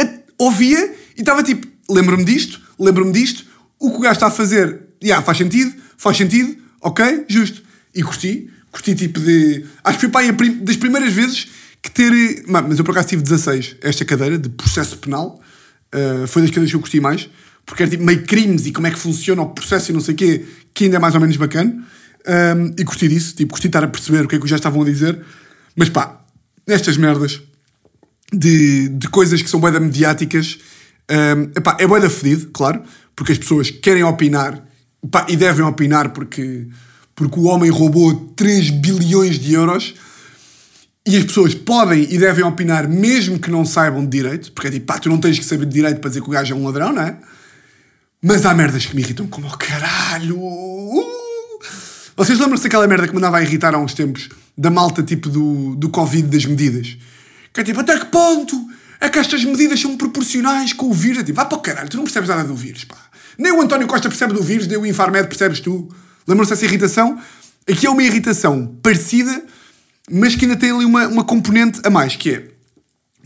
a, ouvia e estava tipo, lembro-me disto, lembro-me disto, o que o gajo está a fazer, yeah, faz sentido, faz sentido, ok, justo. E curti, curti tipo de. Acho que foi pai das primeiras vezes que ter. Mas eu por acaso tive 16, esta cadeira de processo penal, uh, foi das cadeiras que eu curti mais, porque era tipo meio crimes e como é que funciona o processo e não sei o quê, que ainda é mais ou menos bacana. Um, ehm, e curti disso, tipo, curti estar a perceber o que é que já estavam a dizer. Mas pá, nestas merdas de, de coisas que são boeda mediáticas. Um, epá, é boeda fedido, claro, porque as pessoas querem opinar epá, e devem opinar porque, porque o homem roubou 3 bilhões de euros e as pessoas podem e devem opinar mesmo que não saibam de direito, porque é tipo, pá, tu não tens que saber de direito para dizer que o gajo é um ladrão, não é? Mas há merdas que me irritam como o caralho. Uh! Vocês lembram-se daquela merda que me andava a irritar há uns tempos? Da malta tipo do, do Covid das medidas? Que é tipo, até que ponto é que estas medidas são proporcionais com o vírus? É tipo, vá para o caralho, tu não percebes nada do vírus, pá. Nem o António Costa percebe do vírus, nem o Infarmed percebes tu. Lembram-se dessa irritação? Aqui é uma irritação parecida, mas que ainda tem ali uma, uma componente a mais, que é...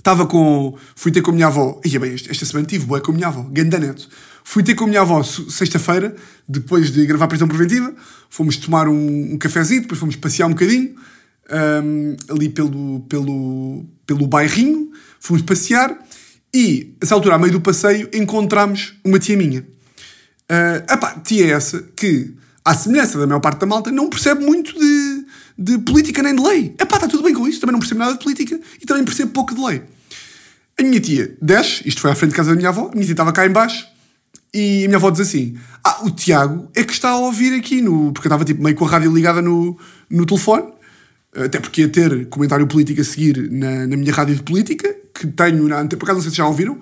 Estava com... Fui ter com a minha avó... Ia bem, esta semana tive boa com a minha avó, Gandaneto. Fui ter com a minha avó sexta-feira, depois de gravar a prisão preventiva. Fomos tomar um, um cafezinho, depois fomos passear um bocadinho, um, ali pelo, pelo, pelo bairrinho. Fomos passear e, a essa altura, a meio do passeio, encontramos uma tia minha. Uh, epá, tia essa que, à semelhança da maior parte da malta, não percebe muito de, de política nem de lei. Epá, está tudo bem com isso, também não percebo nada de política e também percebo pouco de lei. A minha tia desce, isto foi à frente de casa da minha avó, a minha tia estava cá em baixo e a minha avó diz assim: Ah, o Tiago é que está a ouvir aqui no. Porque eu estava tipo meio com a rádio ligada no, no telefone, até porque ia ter comentário político a seguir na, na minha rádio de política, que tenho na antena. Por acaso não sei se já ouviram,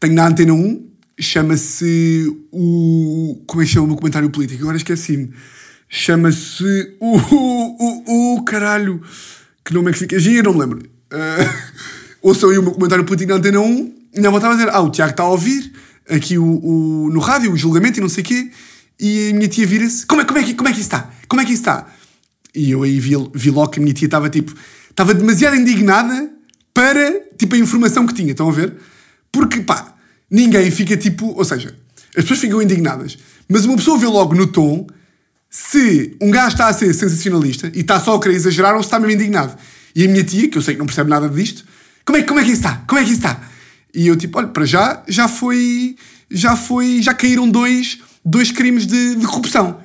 tenho na antena 1, chama-se o. Como é que chama o meu comentário político? Agora esqueci-me. Chama-se o, o, o. Caralho, que nome é que fica? Gira, não me lembro. Uh, ouçam aí o meu comentário político na antena 1. E minha avó estava a dizer: Ah, o Tiago está a ouvir aqui o, o, no rádio, o julgamento e não sei o quê. E a minha tia vira-se: como é, como, é que, como é que isso está? Como é que isso está? E eu aí vi, vi logo que a minha tia estava tipo. Estava demasiado indignada para tipo a informação que tinha. Estão a ver? Porque pá, ninguém fica tipo. Ou seja, as pessoas ficam indignadas. Mas uma pessoa vê logo no tom se um gajo está a ser sensacionalista e está só a querer exagerar ou se está mesmo indignado. E a minha tia, que eu sei que não percebe nada disto, como é, como é que isso está? Como é que isso está? E eu tipo, olha, para já, já foi, já foi, já caíram dois, dois crimes de, de corrupção.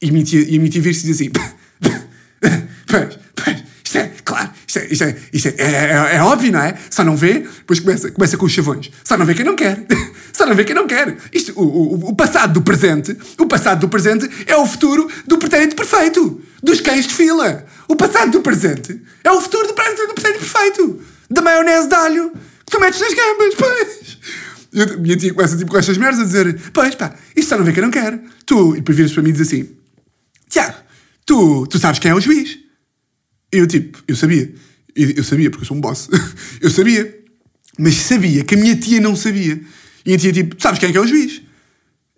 E a minha tia, e a minha tia vira-se e diz assim, (laughs) pois, pois, isto é, claro, isto é, isto é, isto é, é, é, é, óbvio, não é? Só não vê, depois começa, começa com os chavões. Só não vê quem não quer. (laughs) Só não vê quem não quer. Isto, o, o, o passado do presente, o passado do presente é o futuro do pretérito perfeito. Dos cães de fila. O passado do presente é o futuro do pretérito perfeito da maionese de alho que tu metes nas gambas, pois. E a minha tia começa tipo, com estas merdas a dizer: Pois pá, isto só não vê que eu não quero. Tu, e depois viras para mim e diz assim: Tiago, tu, tu sabes quem é o juiz? Eu tipo, eu sabia. Eu sabia, porque eu sou um boss. (laughs) eu sabia. Mas sabia que a minha tia não sabia. E a tia tipo, sabes quem é que é o juiz?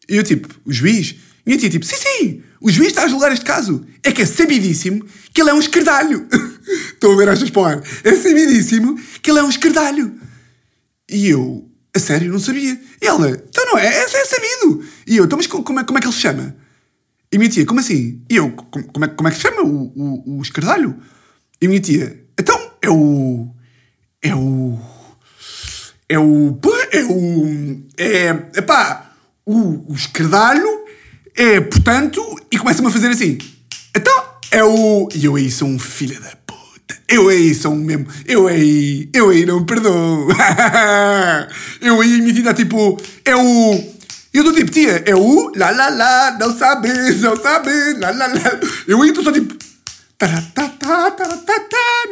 E eu tipo, o juiz? E a tia tipo, sim, sim, o juiz está a julgar este caso. É que é sabidíssimo que ele é um esquerdalho. (laughs) Estão a ver estas para. É sabidíssimo que ele é um esquerdalho. E eu, a sério, não sabia. E ela, então não é, é, é sabido. E eu, então mas como é, como é que ele se chama? E minha tia, como assim? E eu, como, como, é, como é que se chama o, o, o esquerdalho? E minha tia, é o. É o. É o. É o. É. Epá, o, o é, portanto, e começa-me a fazer assim. Então, é o. E eu aí sou um filho da puta. Eu aí sou um mesmo. Eu aí. Eu aí não perdoo. (laughs) eu aí me dá tipo. É o. Eu dou tipo, tia, é o. Lá lá lá, não sabes, não sabes, lá lá lá. Eu aí estou só tipo.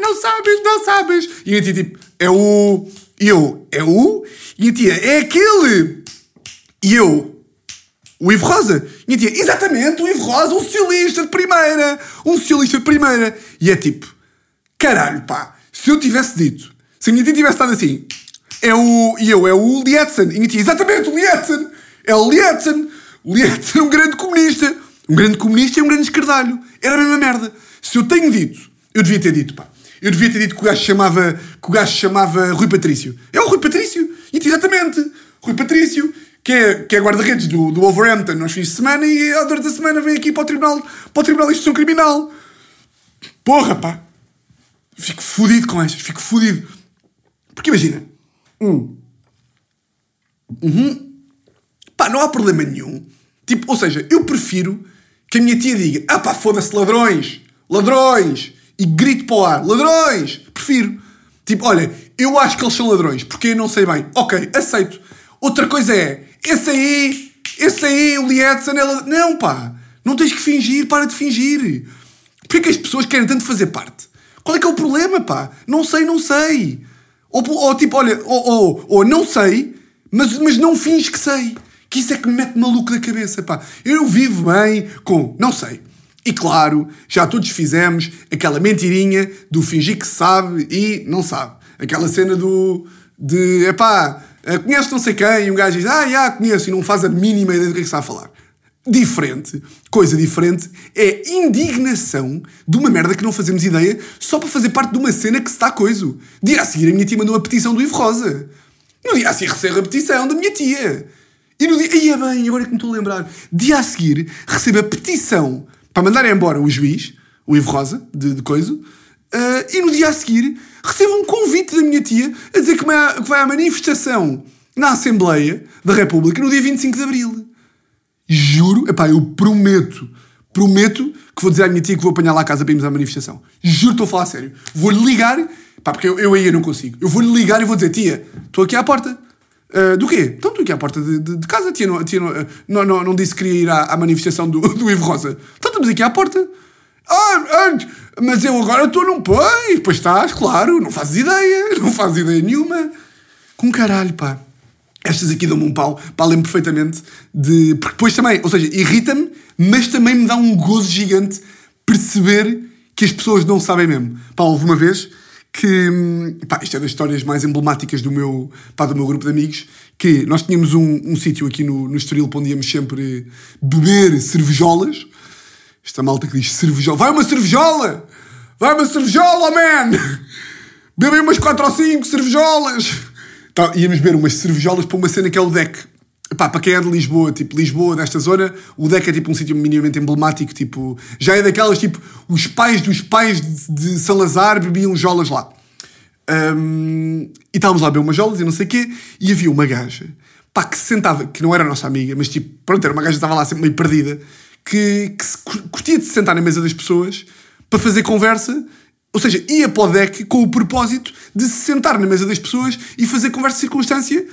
Não sabes, não sabes. E a tia tipo, é o. E eu, é o. E a tia, é aquele. E eu, o Ivo Rosa. E a tia, exatamente, o Ivo Rosa, um socialista de primeira. Um socialista de primeira. E é tipo, caralho, pá, se eu tivesse dito, se a minha tia tivesse estado assim, é o. E eu, é o Lietzen. E a tia, exatamente, o Lietzen. É o Lietzen. O Lietzen, um grande comunista. Um grande comunista e um grande esquerdalho. Era a mesma merda. Se eu tenho dito, eu devia ter dito, pá. Eu devia ter dito que o gajo chamava, que o gajo chamava Rui Patrício. É o Rui Patrício. Exatamente. Rui Patrício que é, que é guarda-redes do, do Wolverhampton nos fins de semana e ao durante semana vem aqui para o Tribunal, para o tribunal de Instrução Criminal. Porra, pá. Fico fodido com estas, fico fodido. Porque imagina. Um. Uhum. Pá, não há problema nenhum. Tipo, ou seja, eu prefiro que a minha tia diga: ah pá, foda-se, ladrões, ladrões, e grito para o ar: ladrões. Prefiro. Tipo, olha, eu acho que eles são ladrões, porque eu não sei bem. Ok, aceito. Outra coisa é, esse aí, esse aí, o Lietzen, ela... Não, pá. Não tens que fingir, para de fingir. Porquê que as pessoas querem tanto fazer parte? Qual é que é o problema, pá? Não sei, não sei. Ou, ou tipo, olha, ou, ou, ou, não sei, mas, mas não finges que sei. Que isso é que me mete maluco da cabeça, pá. Eu vivo bem com não sei. E claro, já todos fizemos aquela mentirinha do fingir que sabe e não sabe. Aquela cena do. de. epá, Uh, conhece não sei quem, e um gajo diz, ah, já, conheço, e não faz a mínima ideia do que é que está a falar. Diferente, coisa diferente, é indignação de uma merda que não fazemos ideia só para fazer parte de uma cena que se está coisa. Dia a seguir, a minha tia mandou uma petição do Ivo Rosa. No dia a seguir, recebo a petição da minha tia. E no dia. Aí é bem, agora é que me estou a lembrar. Dia a seguir, recebo a petição para mandar embora o juiz, o Ivo Rosa, de, de coisa. Uh, e no dia a seguir, recebo um convite da minha tia a dizer que vai à manifestação na Assembleia da República no dia 25 de Abril. Juro, epá, eu prometo, prometo que vou dizer à minha tia que vou apanhar lá a casa para irmos à manifestação. Juro, estou a falar a sério. Vou-lhe ligar, pá, porque eu, eu aí eu não consigo. Eu vou-lhe ligar e vou dizer, tia, estou aqui à porta. Uh, do quê? Então estou aqui à porta de, de, de casa. A tia, não, a tia não, uh, não, não, não, disse que queria ir à, à manifestação do, do Ivo Rosa. Então estamos aqui à porta. Ah, mas eu agora estou num pois. Pois estás, claro. Não fazes ideia. (laughs) Não fazes ideia nenhuma. Com caralho, pá. Estas aqui dão-me um pau. Pá, lembro perfeitamente de... Porque depois também, ou seja, irrita-me, mas também me dá um gozo gigante perceber que as pessoas não sabem mesmo. Pá, houve uma vez que, pá, isto é das histórias mais emblemáticas do meu, pá, do meu grupo de amigos, que nós tínhamos um, um sítio aqui no, no Estoril onde íamos sempre beber cervejolas. Esta malta que diz cervejola. Vai uma cervejola! Vai uma cervejola, man! Bebem umas 4 ou 5 cervejolas! Então, íamos beber umas cervejolas para uma cena que é o deck. Para quem é de Lisboa, tipo, Lisboa, desta zona, o deck é tipo um sítio minimamente emblemático, tipo, já é daquelas, tipo, os pais dos pais de, de Salazar bebiam jolas lá. Um, e estávamos lá a beber umas jolas e não sei o quê, e havia uma gaja, pá, que se sentava, que não era nossa amiga, mas tipo, pronto, era uma gaja que estava lá sempre meio perdida, que, que se, curtia de se sentar na mesa das pessoas para fazer conversa, ou seja, ia para o deck com o propósito de se sentar na mesa das pessoas e fazer conversa de circunstância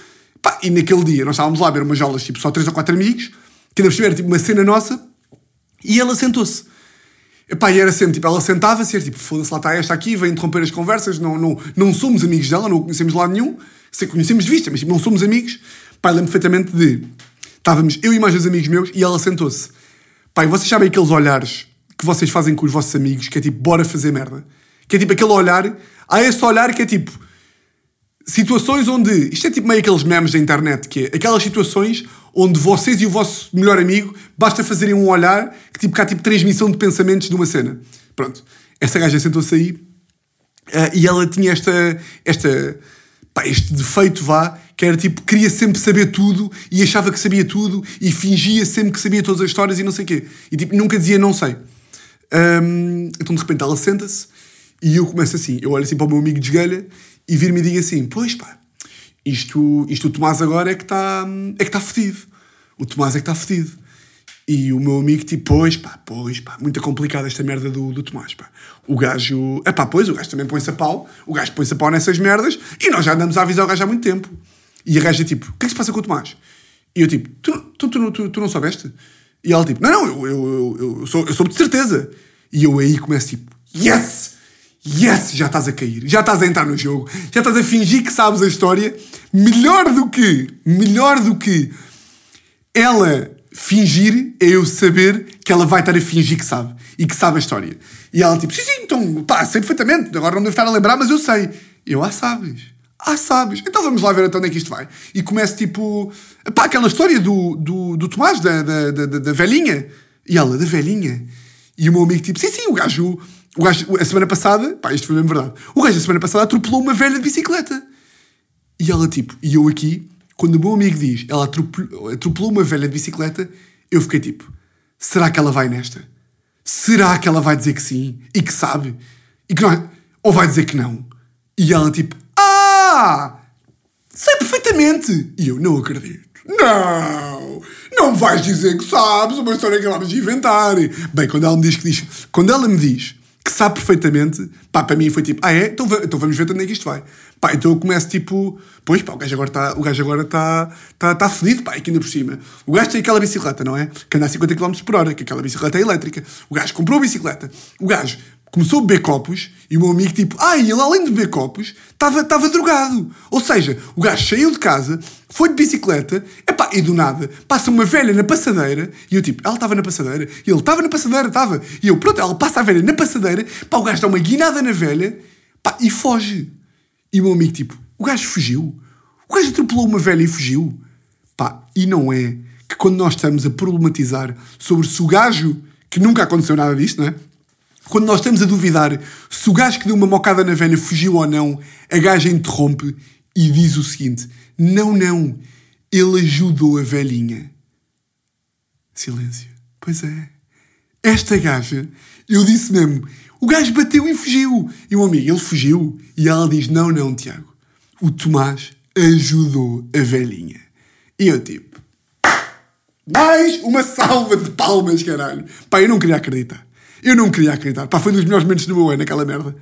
Pá, e naquele dia nós estávamos lá a ver umas aulas, tipo, só três ou quatro amigos, que ainda por era tipo uma cena nossa, e ela sentou-se. Epá, e era sempre, tipo, ela sentava-se era tipo, foda-se, lá está esta aqui, vem interromper as conversas, não, não, não somos amigos dela, não conhecemos lá nenhum, sei, conhecemos de vista, mas tipo, não somos amigos. Pá, lembro perfeitamente de, estávamos eu e mais dois amigos meus, e ela sentou-se. Pá, e vocês sabem aqueles olhares que vocês fazem com os vossos amigos, que é tipo, bora fazer merda. Que é tipo aquele olhar, há esse olhar que é tipo, situações onde. Isto é tipo meio aqueles memes da internet, que é aquelas situações onde vocês e o vosso melhor amigo basta fazerem um olhar que tipo cá tipo transmissão de pensamentos de uma cena. Pronto. Essa gaja sentou-se aí uh, e ela tinha esta. esta pá, este defeito vá, que era tipo, queria sempre saber tudo e achava que sabia tudo e fingia sempre que sabia todas as histórias e não sei o quê. E tipo, nunca dizia não sei. Um, então de repente ela senta-se e eu começo assim, eu olho assim para o meu amigo de esgalha e vir-me e diga assim: Pois pá, isto, isto o Tomás agora é que está é que tá fedido. O Tomás é que está fedido. E o meu amigo, tipo, pois pá, pois pá, muito complicada esta merda do, do Tomás, pá. O gajo, é pá, pois, o gajo também põe-se a pau, o gajo põe-se a pau nessas merdas e nós já andamos a avisar o gajo há muito tempo. E a gaja, tipo, o que é que se passa com o Tomás? E eu, tipo, tu, tu, tu, tu, tu não soubeste? E ela, tipo, não, não, eu, eu, eu, eu, sou, eu soube de certeza. E eu aí começo, tipo, yes! Yes, já estás a cair, já estás a entrar no jogo, já estás a fingir que sabes a história. Melhor do que, melhor do que ela fingir é eu saber que ela vai estar a fingir que sabe e que sabe a história. E ela tipo, sim, sim, então, pá, sei perfeitamente, agora não devo estar a lembrar, mas eu sei. Eu, ah, sabes. Ah, sabes. Então vamos lá ver até onde é que isto vai. E começa tipo, pá, aquela história do, do, do Tomás, da, da, da, da velhinha. E ela, da velhinha. E o meu amigo tipo, sim, sim, o gajo o gajo, a semana passada, pá, isto foi mesmo verdade. O gajo, a semana passada, atropelou uma velha de bicicleta. E ela, tipo, e eu aqui, quando o meu amigo diz, ela atropelou, atropelou uma velha de bicicleta, eu fiquei tipo, será que ela vai nesta? Será que ela vai dizer que sim? E que sabe? E que não, ou vai dizer que não? E ela, tipo, ah! Sei perfeitamente! E eu, não acredito. Não! Não vais dizer que sabes uma história que acabamos de inventar. Bem, quando ela me diz que diz, quando ela me diz que sabe perfeitamente, pá, para mim foi tipo, ah é? Então, então vamos ver onde é que isto vai. Pá, então eu começo tipo, pois pá, o gajo agora está, o gajo agora está, está, tá fedido, pá, aqui ainda por cima. O gajo tem aquela bicicleta, não é? Que anda a 50 km por hora, que aquela bicicleta é elétrica. O gajo comprou a bicicleta. O gajo começou a beber copos e o meu amigo, tipo, ah, ele além de beber copos, estava drogado. Ou seja, o gajo saiu de casa, foi de bicicleta, epá, e do nada passa uma velha na passadeira e eu, tipo, ela estava na passadeira, e ele estava na passadeira, estava. E eu, pronto, ela passa a velha na passadeira, pá, o gajo dá uma guinada na velha, pá, e foge. E o meu amigo, tipo, o gajo fugiu. O gajo atropelou uma velha e fugiu. Pá, e não é que quando nós estamos a problematizar sobre se o gajo, que nunca aconteceu nada disto, não é? Quando nós estamos a duvidar se o gajo que deu uma mocada na velha fugiu ou não, a gaja interrompe e diz o seguinte: Não, não, ele ajudou a velhinha. Silêncio. Pois é. Esta gaja, eu disse mesmo, o gajo bateu e fugiu. E o amigo, ele fugiu. E ela diz: Não, não, Tiago, o Tomás ajudou a velhinha. E eu tipo, Mais uma salva de palmas, caralho. Pá, eu não queria acreditar. Eu não queria acreditar. Pá, foi um dos melhores momentos do meu ano, aquela merda.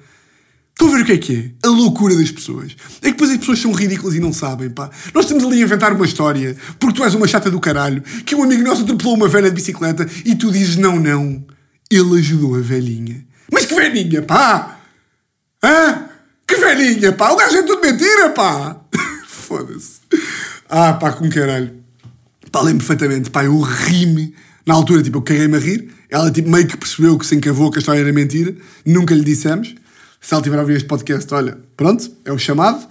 Estão a ver o que é que é? A loucura das pessoas. É que depois as pessoas são ridículas e não sabem, pá. Nós estamos ali a inventar uma história, porque tu és uma chata do caralho, que um amigo nosso atropelou uma velha de bicicleta e tu dizes não, não. Ele ajudou a velhinha. Mas que velhinha, pá! Hã? Que velhinha, pá! O gajo é tudo mentira, pá! (laughs) Foda-se. Ah, pá, com caralho. Pá, lembro perfeitamente, pá, eu ri-me. Na altura, tipo, eu caguei-me a rir. Ela, tipo, meio que percebeu que se encavou que a história era mentira. Nunca lhe dissemos. Se ela tiver a ouvir este podcast, olha, pronto, é o chamado.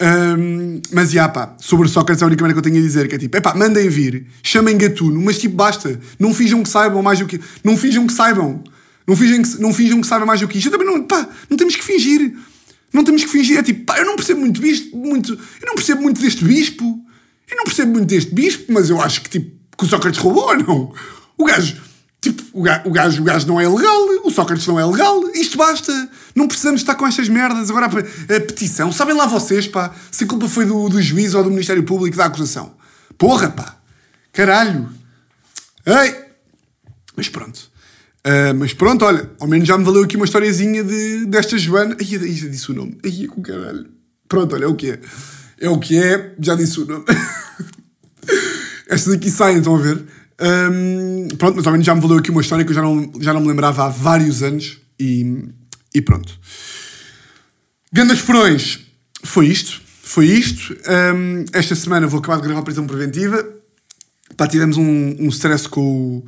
Um, mas, já, pá, sobre Sócrates, a única maneira que eu tenho a dizer que é tipo, é pá, mandem vir, chamem gatuno, mas tipo, basta. Não finjam que saibam mais do que. Não finjam que saibam. Não finjam que, não finjam que saibam mais do que isto. Eu também não, pá, não temos que fingir. Não temos que fingir. É tipo, pá, eu não percebo muito isto, muito. Eu não percebo muito deste bispo. Eu não percebo muito deste bispo, mas eu acho que, tipo, que o Sócrates roubou, não? O gajo Tipo, o gajo, o, gajo, não é legal, o Sócrates não é legal, isto basta. Não precisamos estar com estas merdas. Agora a, petição, sabem lá vocês, pá, se a culpa foi do, do juiz ou do Ministério Público da acusação. Porra, pá, caralho. Ei! Mas pronto. Uh, mas pronto, olha, ao menos já me valeu aqui uma historiazinha de, desta Joana. Ai, já disse o nome. Ai, com caralho. Pronto, olha, é o que é. É o que é, já disse o nome. (laughs) Estas aqui saem, estão a ver? Um, pronto, mas ao menos já me valeu aqui uma história que eu já não, já não me lembrava há vários anos e, e pronto. Grandes Furões, foi isto. Foi isto. Um, esta semana vou acabar de gravar a prisão preventiva. Pá, tivemos um, um stress com o,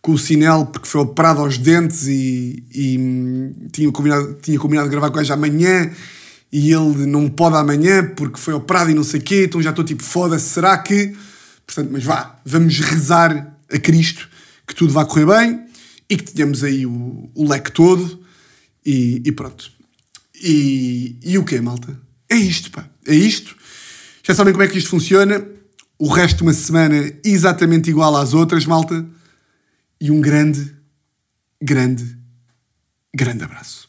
com o Sinel porque foi operado aos dentes e, e tinha, combinado, tinha combinado de gravar com ele amanhã e ele não pode amanhã porque foi operado e não sei o quê, então já estou tipo, foda-se, será que Portanto, mas vá, vamos rezar a Cristo que tudo vá correr bem e que tenhamos aí o, o leque todo e, e pronto. E, e o quê, malta? É isto, pá. É isto. Já sabem como é que isto funciona. O resto de uma semana exatamente igual às outras, malta. E um grande, grande, grande abraço.